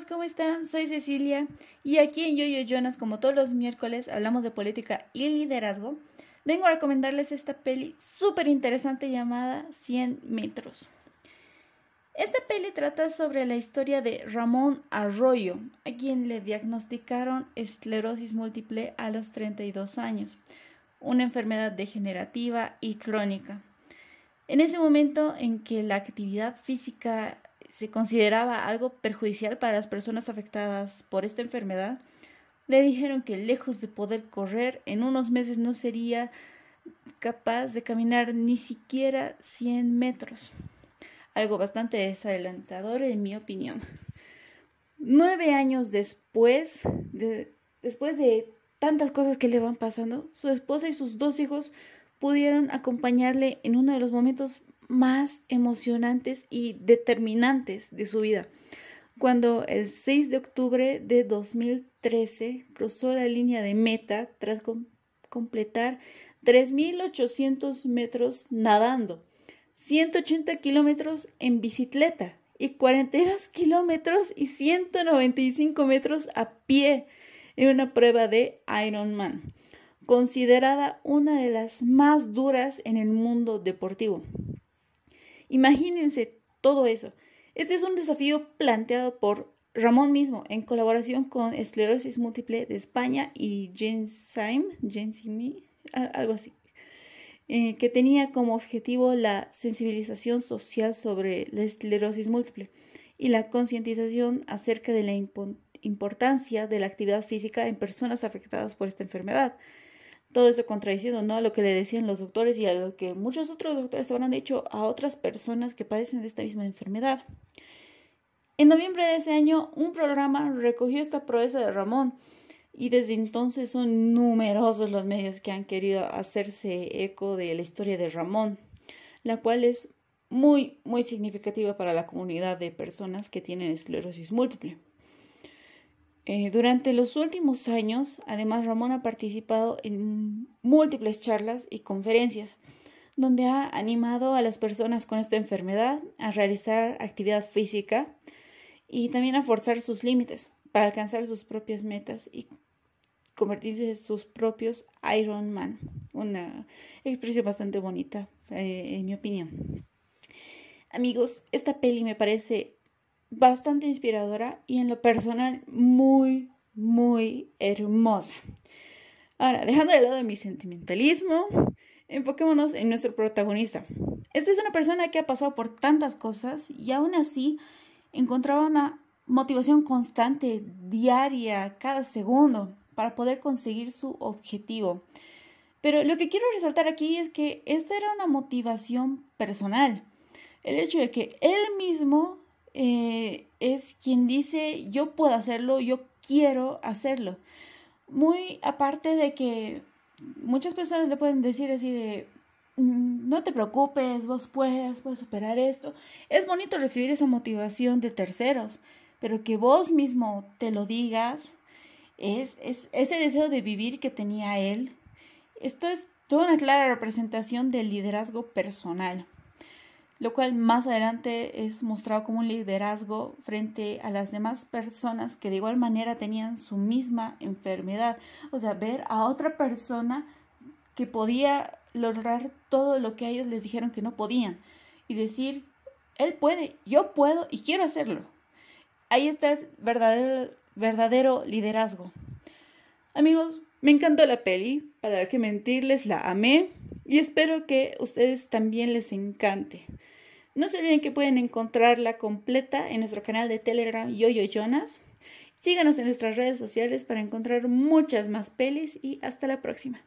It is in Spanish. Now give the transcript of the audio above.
amigos, ¿cómo están? Soy Cecilia y aquí en Yoyo Jonas, como todos los miércoles, hablamos de política y liderazgo. Vengo a recomendarles esta peli súper interesante llamada 100 metros. Esta peli trata sobre la historia de Ramón Arroyo, a quien le diagnosticaron esclerosis múltiple a los 32 años, una enfermedad degenerativa y crónica. En ese momento en que la actividad física se consideraba algo perjudicial para las personas afectadas por esta enfermedad, le dijeron que lejos de poder correr, en unos meses no sería capaz de caminar ni siquiera 100 metros. Algo bastante desalentador en mi opinión. Nueve años después, de, después de tantas cosas que le van pasando, su esposa y sus dos hijos pudieron acompañarle en uno de los momentos más emocionantes y determinantes de su vida, cuando el 6 de octubre de 2013 cruzó la línea de meta tras completar 3.800 metros nadando, 180 kilómetros en bicicleta y 42 kilómetros y 195 metros a pie en una prueba de Ironman, considerada una de las más duras en el mundo deportivo. Imagínense todo eso. Este es un desafío planteado por Ramón mismo en colaboración con Esclerosis Múltiple de España y Genzyme, algo así, eh, que tenía como objetivo la sensibilización social sobre la esclerosis múltiple y la concientización acerca de la importancia de la actividad física en personas afectadas por esta enfermedad todo esto contradiciendo ¿no? a lo que le decían los doctores y a lo que muchos otros doctores habrán dicho a otras personas que padecen de esta misma enfermedad. En noviembre de ese año, un programa recogió esta proeza de Ramón y desde entonces son numerosos los medios que han querido hacerse eco de la historia de Ramón, la cual es muy, muy significativa para la comunidad de personas que tienen esclerosis múltiple. Eh, durante los últimos años, además, Ramón ha participado en múltiples charlas y conferencias, donde ha animado a las personas con esta enfermedad a realizar actividad física y también a forzar sus límites para alcanzar sus propias metas y convertirse en sus propios Iron Man. Una expresión bastante bonita, eh, en mi opinión. Amigos, esta peli me parece bastante inspiradora y en lo personal muy, muy hermosa. Ahora, dejando de lado mi sentimentalismo, enfoquémonos en nuestro protagonista. Esta es una persona que ha pasado por tantas cosas y aún así encontraba una motivación constante, diaria, cada segundo, para poder conseguir su objetivo. Pero lo que quiero resaltar aquí es que esta era una motivación personal. El hecho de que él mismo eh, es quien dice yo puedo hacerlo, yo quiero hacerlo. Muy aparte de que muchas personas le pueden decir así de mm, no te preocupes, vos puedes, puedes superar esto. Es bonito recibir esa motivación de terceros, pero que vos mismo te lo digas, es, es ese deseo de vivir que tenía él. Esto es toda una clara representación del liderazgo personal lo cual más adelante es mostrado como un liderazgo frente a las demás personas que de igual manera tenían su misma enfermedad. O sea, ver a otra persona que podía lograr todo lo que ellos les dijeron que no podían y decir, él puede, yo puedo y quiero hacerlo. Ahí está el verdadero, verdadero liderazgo. Amigos, me encantó la peli, para que mentirles, la amé y espero que a ustedes también les encante. No se olviden que pueden encontrarla completa en nuestro canal de Telegram Yoyo Jonas. Síganos en nuestras redes sociales para encontrar muchas más pelis y hasta la próxima.